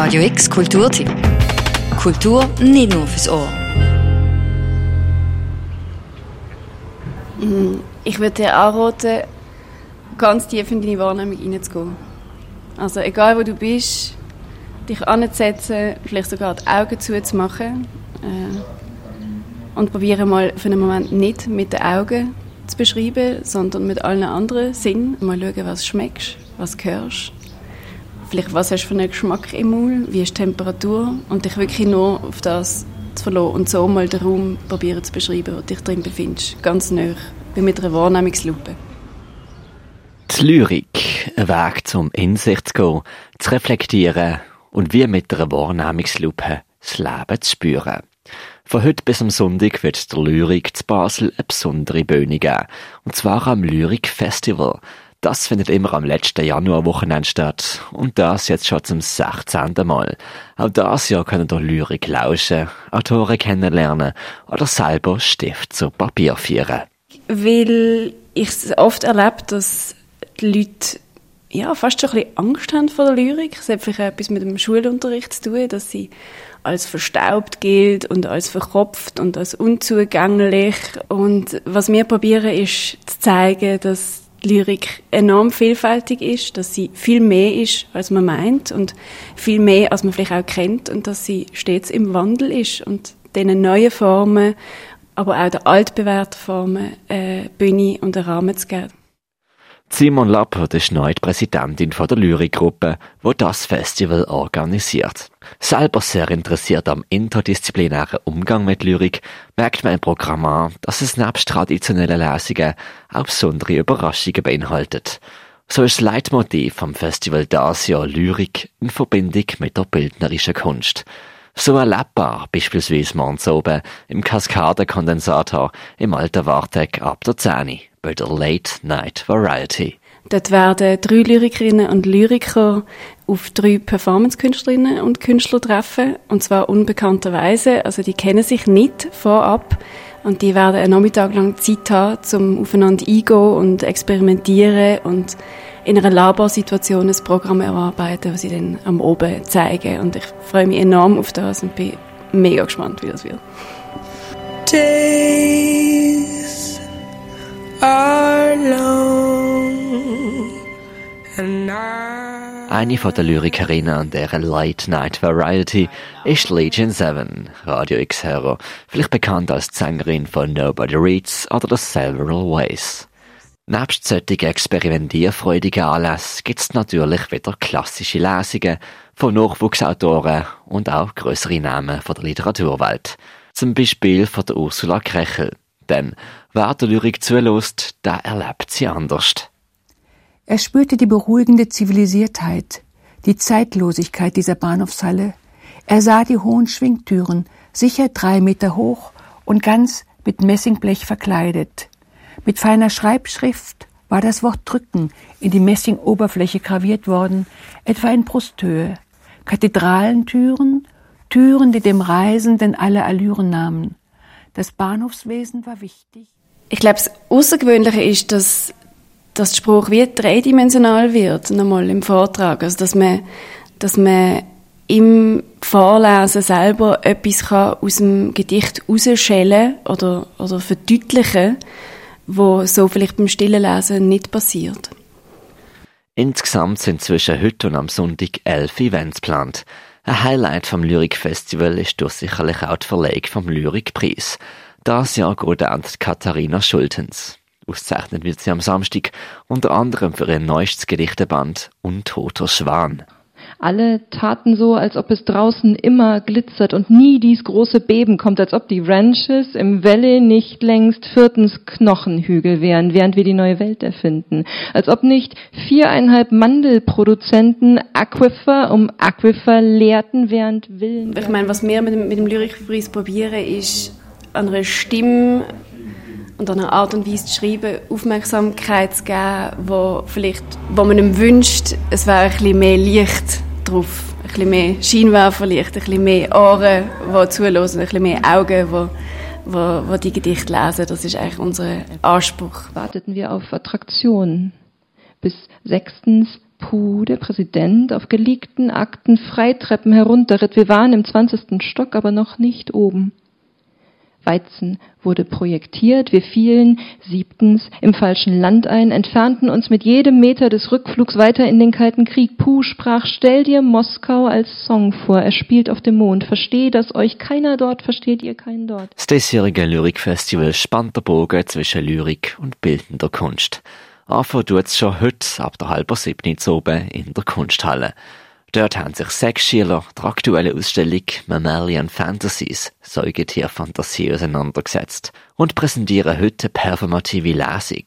Radio X Kulturtipp. Kultur nicht nur fürs Ohr. Mhm. Ich würde dir anraten, ganz tief in deine Wahrnehmung hineinzugehen. Also egal wo du bist, dich anzusetzen, vielleicht sogar die Augen zuzumachen äh, und probiere mal für einen Moment nicht mit den Augen zu beschreiben, sondern mit allen anderen Sinnen. Mal schauen, was schmeckst, was hörst. Vielleicht, was hast du für einen Geschmack im Mund, wie ist die Temperatur und dich wirklich nur auf das zu verlassen und so mal den Raum probieren zu beschreiben, wo du dich drin befindest, ganz nah, wie mit einer Wahrnehmungslupe. Die Lyrik, ein Weg zum in sich zu gehen, zu reflektieren und wie mit einer Wahrnehmungslupe das Leben zu spüren. Von heute bis am Sonntag wird der Lyrik zu Basel eine besondere Bühne geben. Und zwar am Lyrik Festival. Das findet immer am letzten Januarwochenende statt. Und das jetzt schon zum 16. Mal. Auch das Jahr können ihr Lyrik lauschen, Autoren kennenlernen oder selber Stift zu Papier führen. Weil ich es oft erlebe, dass die Leute ja, fast schon ein bisschen Angst haben vor der Lyrik. Es hat vielleicht etwas mit dem Schulunterricht zu tun, dass sie als verstaubt gilt und als verkopft und als unzugänglich. Und was wir probieren, ist zu zeigen, dass Lyrik enorm vielfältig ist, dass sie viel mehr ist, als man meint und viel mehr, als man vielleicht auch kennt und dass sie stets im Wandel ist und diesen neuen Formen, aber auch den altbewährten Formen äh, Bühne und einen Rahmen zu geben. Simon Lappert ist neu die Präsidentin von der Lyrikgruppe, wo das Festival organisiert. Selber sehr interessiert am interdisziplinären Umgang mit Lyrik, merkt man im Programm an, dass es nebst traditionellen Lesungen auch besondere Überraschungen beinhaltet. So ist das Leitmotiv vom Festival das Jahr Lyrik in Verbindung mit der bildnerischen Kunst. So erlebbar beispielsweise morgens oben im Kaskadenkondensator im alten Warteg ab der 10 bei der Late Night Variety. Dort werden drei Lyrikerinnen und Lyriker auf drei Performance-Künstlerinnen und Künstler treffen. Und zwar unbekannterweise. Also die kennen sich nicht vorab. Und die werden einen Nachmittag lang Zeit haben, um aufeinander eingehen und experimentieren und in einer Laborsituation ein Programm erarbeiten, was sie dann am Oben zeigen. Und ich freue mich enorm auf das und bin mega gespannt, wie das wird. Long eine von den Lyrikerinnen an dieser Late Night Variety ist Legion 7, Radio X Hero, vielleicht bekannt als Sängerin von Nobody Reads oder The Several Ways. Nebst solchen experimentierfreudigen Anlässen gibt es natürlich wieder klassische Lesungen von Nachwuchsautoren und auch größere Namen von der Literaturwelt. Zum Beispiel von der Ursula Krechel. Denn wer der Lyrik zulässt, der erlebt sie anders. Er spürte die beruhigende Zivilisiertheit, die Zeitlosigkeit dieser Bahnhofshalle. Er sah die hohen Schwingtüren, sicher drei Meter hoch und ganz mit Messingblech verkleidet. Mit feiner Schreibschrift war das Wort drücken in die Messingoberfläche graviert worden, etwa in Brusthöhe. Kathedralentüren, Türen, die dem Reisenden alle Allüren nahmen. Das Bahnhofswesen war wichtig. Ich glaube, das Außergewöhnliche ist, dass dass der Spruch wie dreidimensional wird, nochmal im Vortrag. Also, dass man, dass man im Vorlesen selber etwas kann aus dem Gedicht rausschälen oder, oder verdeutlichen, wo so vielleicht beim stillen Lesen nicht passiert. Insgesamt sind zwischen heute und am Sonntag elf Events geplant. Ein Highlight vom Lyrikfestival ist durch sicherlich auch die Verlegung vom Lyrikpreis. Das Jahr geht an Katharina Schultens. Ausgezeichnet wird sie am Samstag unter anderem für ihr neuestes Gedichteband Untoter Schwan. Alle taten so, als ob es draußen immer glitzert und nie dies große Beben kommt, als ob die Ranches im Valley nicht längst viertens Knochenhügel wären, während wir die neue Welt erfinden. Als ob nicht viereinhalb Mandelproduzenten Aquifer um Aquifer leerten, während Willen... Ich meine, was wir mit dem, mit dem Lyrikpreis probieren, ist an einer Stimme und an einer Art und Weise zu schreiben, Aufmerksamkeit zu geben, wo vielleicht, wo man ihm wünscht, es wäre ein bisschen mehr Licht drauf, ein bisschen mehr Scheinwerferlicht, ein bisschen mehr Ohren, die zuhören, ein bisschen mehr Augen, die wo, wo die Gedichte lesen. Das ist eigentlich unser Anspruch. Warteten wir auf Attraktionen. Bis sechstens Puh, der Präsident auf geleakten Akten Freitreppen herunterritt. Wir waren im zwanzigsten Stock, aber noch nicht oben. Weizen wurde projektiert, wir fielen siebtens im falschen Land ein, entfernten uns mit jedem Meter des Rückflugs weiter in den Kalten Krieg. Puh sprach, stell dir Moskau als Song vor, er spielt auf dem Mond, versteh, dass euch keiner dort, versteht ihr keinen dort. Das diesjährige Lyrikfestival spannt der Bogen zwischen Lyrik und bildender Kunst. Anfangen tut's schon heute ab der halber siebten in der Kunsthalle. Dort haben sich sechs Schüler der aktuellen Ausstellung Mammalian Fantasies Säugetierfantasie auseinandergesetzt und präsentieren heute performative Lesung.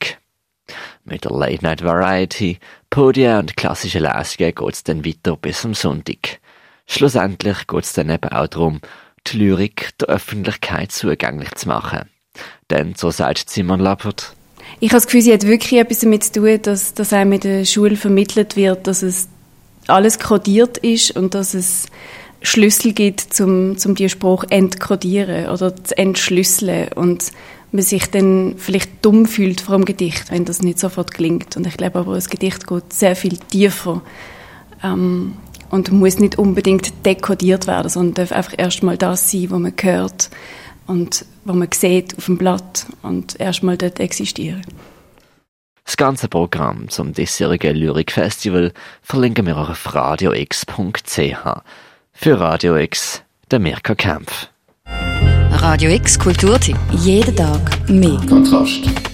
Mit der Late Night Variety, Podien und klassischen Lesungen geht's dann weiter bis am Sonntag. Schlussendlich geht's dann eben auch darum, die Lyrik der Öffentlichkeit zugänglich zu machen. Denn, so sagt Simon Lappert, ich habe das Gefühl, sie hat wirklich etwas damit zu tun, dass, dass einem in der Schule vermittelt wird, dass es alles kodiert ist und dass es Schlüssel gibt, zum, zum die Spruch entkodieren oder zu entschlüsseln und man sich dann vielleicht dumm fühlt vor dem Gedicht, wenn das nicht sofort klingt. Und ich glaube aber, das Gedicht geht sehr viel tiefer ähm, und muss nicht unbedingt dekodiert werden, sondern darf einfach erstmal das sein, was man hört und was man sieht auf dem Blatt und erstmal dort existieren. Das ganze Programm zum diesjährigen Lyrikfestival verlinken wir auf radiox.ch. Für Radio X, der Mirka Kempf. Radio X Kulturtipp. Jeden Tag mehr. Kontrast.